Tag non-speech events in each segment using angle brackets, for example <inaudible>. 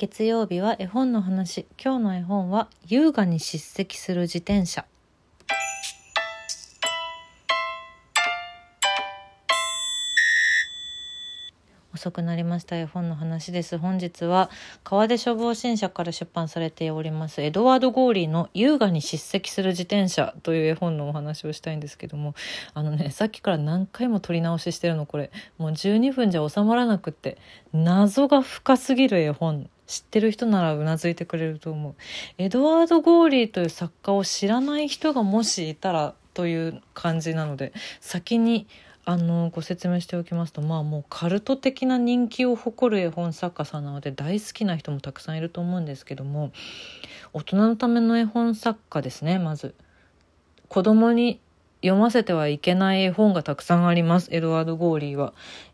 月曜日は絵本の話。今日の絵本は優雅に叱責する自転車。遅くなりました。絵本の話です。本日は川出消防新社から出版されております。エドワード・ゴーリーの優雅に叱責する自転車という絵本のお話をしたいんですけども。あのねさっきから何回も撮り直ししてるの。これもう12分じゃ収まらなくって。謎が深すぎる絵本。知ってる人ならうなずいてくれると思う。エドワード・ゴーリーという作家を知らない人がもしいたらという感じなので先にあのご説明しておきますとまあもうカルト的な人気を誇る絵本作家さんなので大好きな人もたくさんいると思うんですけども大人のための絵本作家ですねまず。子供に読ませてはいけない絵本がたくさんありますエドワード・ゴーリーは。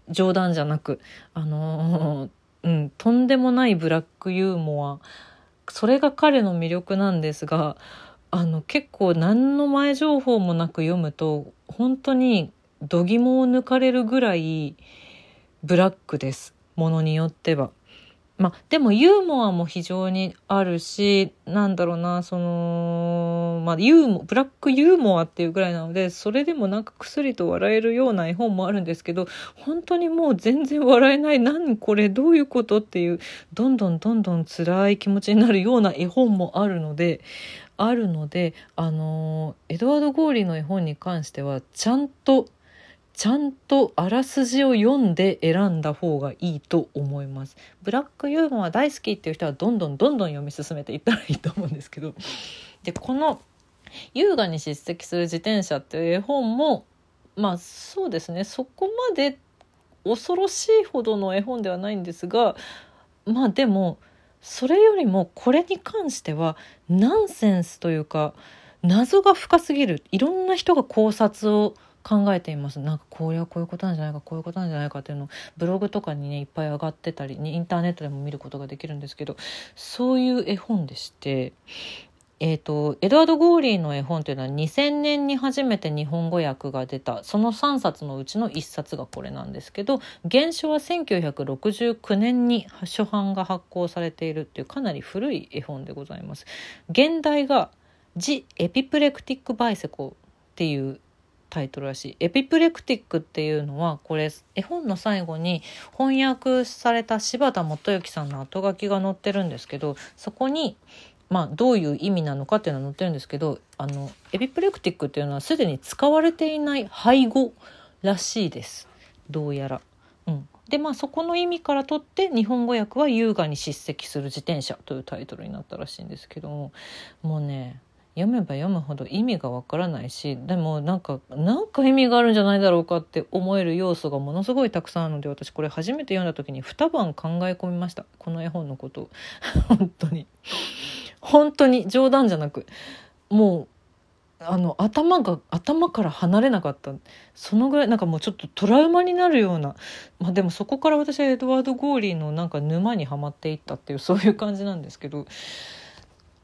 冗談じゃなく。あのー、うんとんでもないブラックユーモアそれが彼の魅力なんですがあの結構何の前情報もなく読むと本当に度肝を抜かれるぐらいブラックですものによっては。まあでもユーモアも非常にあるしなんだろうなそのまあユーモブラックユーモアっていうぐらいなのでそれでもなんか薬と笑えるような絵本もあるんですけど本当にもう全然笑えない何これどういうことっていうどんどんどんどん辛い気持ちになるような絵本もあるのであるのであのエドワード・ゴーリーの絵本に関してはちゃんとちゃんとあらすじを読んで選んだ方がいいと思います。ブラックユーモア大好きっていう人はどんどんどんどん読み進めていったらいいと思うんですけど。でこの「優雅に叱責する自転車」っていう絵本もまあそうですね。そこまで恐ろしいほどの絵本ではないんですがまあでもそれよりもこれに関してはナンセンスというか謎が深すぎる。いろんな人が考察を考えていますなんかこれはこういうことなんじゃないかこういうことなんじゃないかっていうのをブログとかにねいっぱい上がってたりインターネットでも見ることができるんですけどそういう絵本でしてえーと、エドワード・ゴーリーの絵本というのは2000年に初めて日本語訳が出たその3冊のうちの1冊がこれなんですけど原書は1969年に初版が発行されているっていうかなり古い絵本でございます。現代が「ジ・エピプレクティック・バイセコ」っていうタイトルらしい。エピプレクティックっていうのはこれ絵本の最後に翻訳された柴田元幸さんの後書きが載ってるんですけどそこにまあどういう意味なのかっていうのは載ってるんですけどあのエピプレクティックっていうのはすでに使われていない配語らしいですどうやら。うん、でまあそこの意味からとって日本語訳は「優雅に叱責する自転車」というタイトルになったらしいんですけどももうね読めば読むほど意味がわからないしでもなんかなんか意味があるんじゃないだろうかって思える要素がものすごいたくさんあるので私これ初めて読んだ時に二晩考え込みました。この絵本のこと。を <laughs> 本当に。本当に。冗談じゃなく。もうあの頭が頭から離れなかった。そのぐらいなんかもうちょっとトラウマになるような、まあ、でもそこから私はエドワード・ゴーリーのなんか沼にはまっていったっていうそういう感じなんですけど。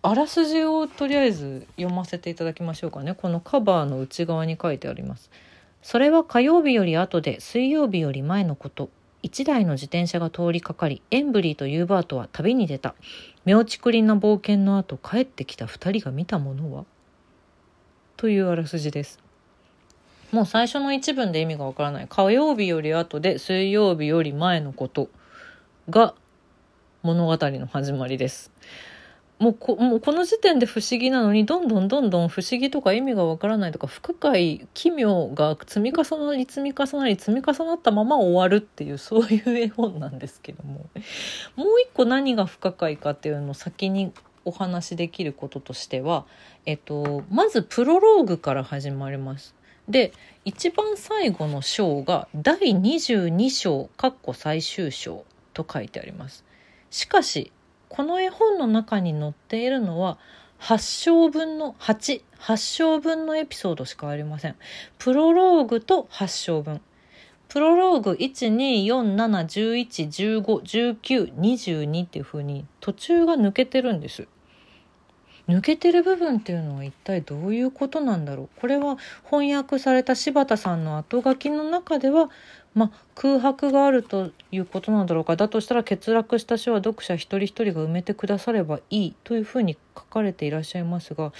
あらすじをとりあえず読ませていただきましょうかね。このカバーの内側に書いてあります。それは火曜日より後で水曜日より前のこと。一台の自転車が通りかかりエンブリーとユーバートは旅に出た。妙竹林な冒険の後帰ってきた二人が見たものは？というあらすじです。もう最初の一文で意味がわからない。火曜日より後で水曜日より前のことが物語の始まりです。もうこもうこの時点で不思議なのにどんどんどんどん不思議とか意味がわからないとか不可解奇妙が積み重なり積み重なり積み重なったまま終わるっていうそういう絵本なんですけども <laughs> もう一個何が不可解かっていうのを先にお話しできることとしては、えっと、まずプロローグから始まります。で一番最後の章が第22章最終章と書いてあります。しかしこの絵本の中に載っているのは8章分の8、8章分のエピソードしかありません。プロローグと8章分。プロローグ1、2、4、7、11、15、19、22っていうふうに途中が抜けてるんです。抜けてる部分っていうのは一体どういうことなんだろうこれは翻訳された柴田さんの後書きの中ではま、空白があるということなんだろうかだとしたら欠落した詩は読者一人一人が埋めてくださればいいというふうに書かれていらっしゃいますが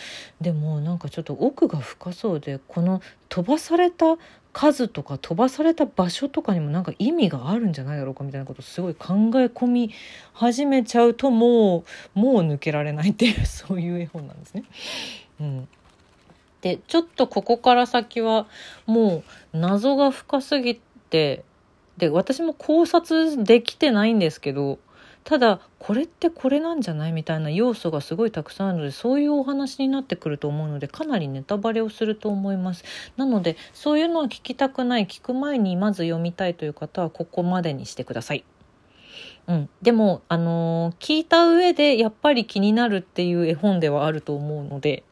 でもなんかちょっと奥が深そうでこの飛ばされた数とか飛ばされた場所とかにもなんか意味があるんじゃないだろうかみたいなことをすごい考え込み始めちゃうともうもう抜けられないっていうそういう絵本なんですね。うんでちょっとここから先はもう謎が深すぎてで私も考察できてないんですけどただこれってこれなんじゃないみたいな要素がすごいたくさんあるのでそういうお話になってくると思うのでかなりネタバレをすると思います。なのでそういうのは聞きたくない聞く前にまず読みたいという方はここまでにしてください。うん、でも、あのー、聞いた上でやっぱり気になるっていう絵本ではあると思うので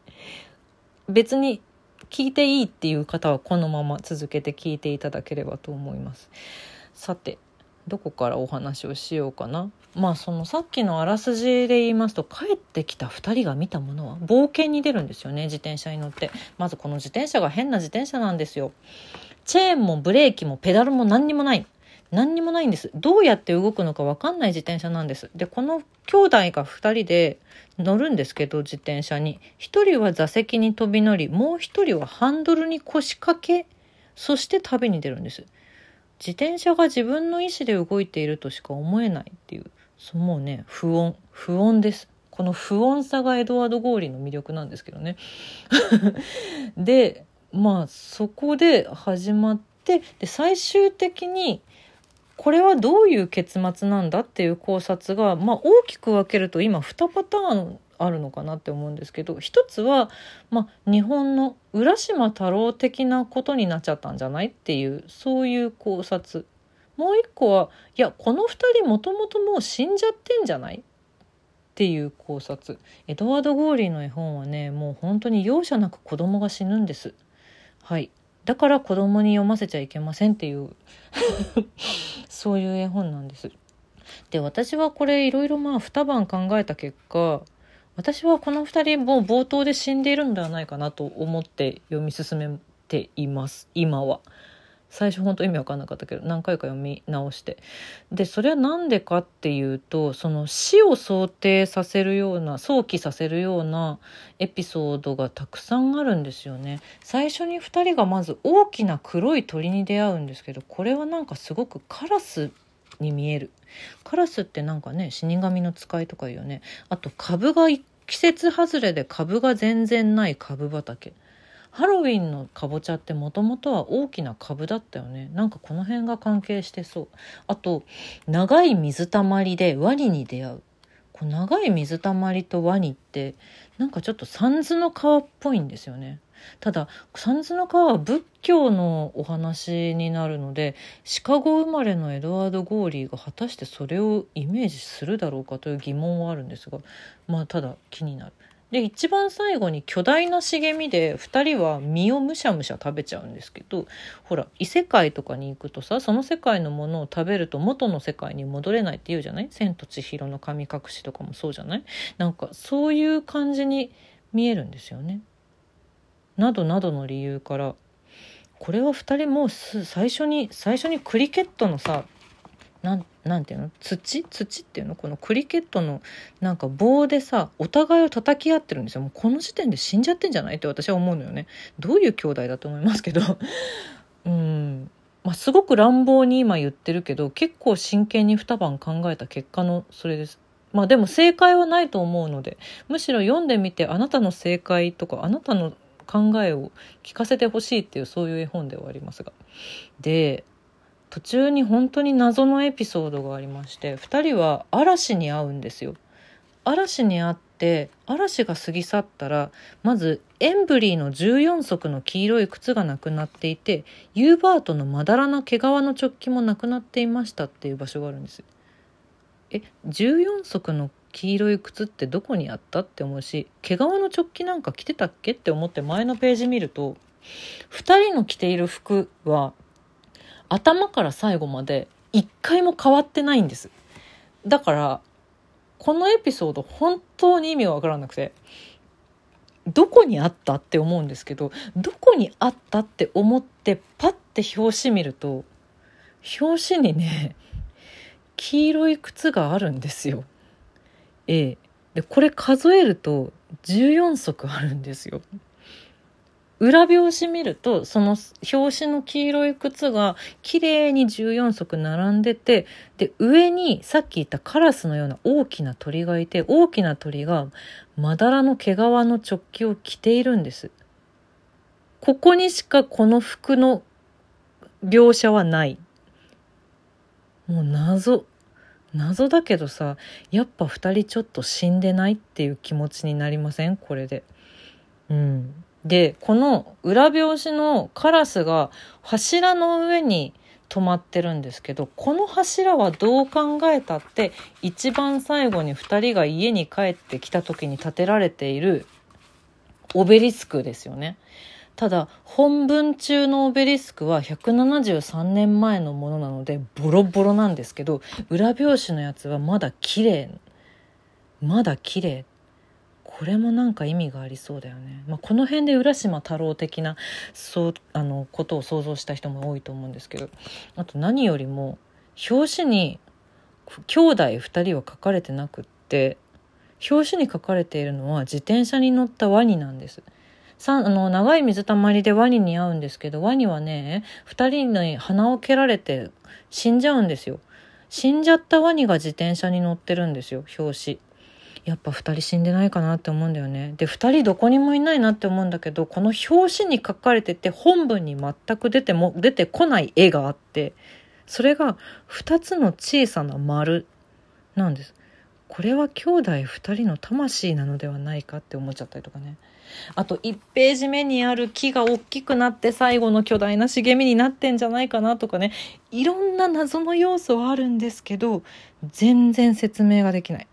別に聞いていいっていう方はこのまま続けて聞いていただければと思います。さてどこからお話をしようかなまあそのさっきのあらすじで言いますと帰ってきた2人が見たものは冒険に出るんですよね自転車に乗ってまずこの自転車が変な自転車なんですよチェーンもブレーキもペダルも何にもない何にもないんです。どうやって動くのかわかんない自転車なんです。で、この兄弟が2人で乗るんですけど、自転車に。1人は座席に飛び乗り、もう1人はハンドルに腰掛け、そして旅に出るんです。自転車が自分の意思で動いているとしか思えないっていう、そもうね、不穏、不穏です。この不穏さがエドワード・ゴーリーの魅力なんですけどね。<laughs> で、まあそこで始まって、で、最終的にこれはどういう結末なんだっていう考察が、まあ、大きく分けると今2パターンあるのかなって思うんですけど一つは、まあ、日本の浦島太郎的なことになっちゃったんじゃないっていうそういう考察。もう一個はいやこの2人もともともう死んじゃってんじゃないっていう考察。エドワード・ゴーリーの絵本はねもう本当に容赦なく子供が死ぬんです。はい。だから子供に読ませちゃいけませんっていう <laughs> そういう絵本なんです。で私はこれいろいろまあ二晩考えた結果私はこの2人も冒頭で死んでいるのではないかなと思って読み進めています。今は。最初本当意味わかんなかったけど何回か読み直して。でそれは何でかっていうとその死を想定させるような想起させるようなエピソードがたくさんあるんですよね。最初に2人がまず大きな黒い鳥に出会うんですけどこれはなんかすごくカラスに見える。カラスってなんかね死神の使いとかいうよね。あと株が季節外れで株が全然ない株畑。ハロウィンのかぼちゃってもともとは大きな株だったよね。なんかこの辺が関係してそう。あと長い水たまりでワニに出会う。こう長い水たまりとワニってなんかちょっと三途の川っぽいんですよね。ただ三途の川は仏教のお話になるのでシカゴ生まれのエドワード・ゴーリーが果たしてそれをイメージするだろうかという疑問はあるんですがまあただ気になる。で一番最後に巨大な茂みで2人は実をむしゃむしゃ食べちゃうんですけどほら異世界とかに行くとさその世界のものを食べると元の世界に戻れないって言うじゃない？千と千尋の神隠しとかもそうじゃない？なんかそういう感じに見えるんですよね。などなどの理由からこれは2人もう最初に最初にクリケットのさなんなんていうの？土？土っていうの？このクリケットのなんか棒でさお互いを叩き合ってるんですよ。もうこの時点で死んじゃってんじゃない？って私は思うのよね。どういう兄弟だと思いますけど。<laughs> うん。まあ、すごく乱暴に今言ってるけど結構真剣に二晩考えた結果のそれです。まあでも正解はないと思うのでむしろ読んでみてあなたの正解とかあなたの考えを聞かせてほしいっていうそういう絵本ではありますがで途中に本当に謎のエピソードがありまして2人は嵐に会うんですよ。嵐に会って嵐が過ぎ去ったらまずエンブリーの14足の黄色い靴がなくなっていてユーバートのまだらな毛皮のチョッキもなくなっていましたっていう場所があるんです。え14足の黄色い靴ってどこにあったって思うし毛皮のチョッキなんか着てたっけって思って前のページ見ると2人の着ている服は頭から最後まで一回も変わってないんです。だから、このエピソード本当に意味がわからなくて、どこにあったって思うんですけど、どこにあったって思ってパッて表紙見ると、表紙にね黄色い靴があるんですよ。え。でこれ数えると14足あるんですよ。裏表紙見るとその表紙の黄色い靴が綺麗に14足並んでてで上にさっき言ったカラスのような大きな鳥がいて大きな鳥がまだらの毛皮の直帰を着ているんです。ここにしかこの服の描写はない。もう謎。謎だけどさ、やっぱ二人ちょっと死んでないっていう気持ちになりません？これで。うん。で、この裏表紙のカラスが柱の上に止まってるんですけど、この柱はどう考えたって一番最後に2人が家に帰ってきた時に建てられているオベリスクですよね。ただ本文中のオベリスクは173年前のものなのでボロボロなんですけど裏表紙のやつはまだ綺麗まだ綺麗これもなんか意味がありそうだよね。まあ、この辺で浦島太郎的なそうあのことを想像した人も多いと思うんですけどあと何よりも表紙に兄弟2人は書かれてなくって表紙に書かれているのは自転車に乗ったワニなんです。さあの長い水たまりでワニに会うんですけどワニはね2人に鼻を蹴られて死んじゃうんですよ。死んじゃったワニが自転車に乗ってるんですよ表紙。やっぱ2人死んでないかなって思うんだよね。で2人どこにもいないなって思うんだけどこの表紙に書かれてて本文に全く出ても出てこない絵があってそれが2つの小さな丸なんです。これは兄弟2人の魂なのではないかって思っちゃったりとかね。あと1ページ目にある木が大きくなって最後の巨大な茂みになってんじゃないかなとかねいろんな謎の要素はあるんですけど全然説明ができない。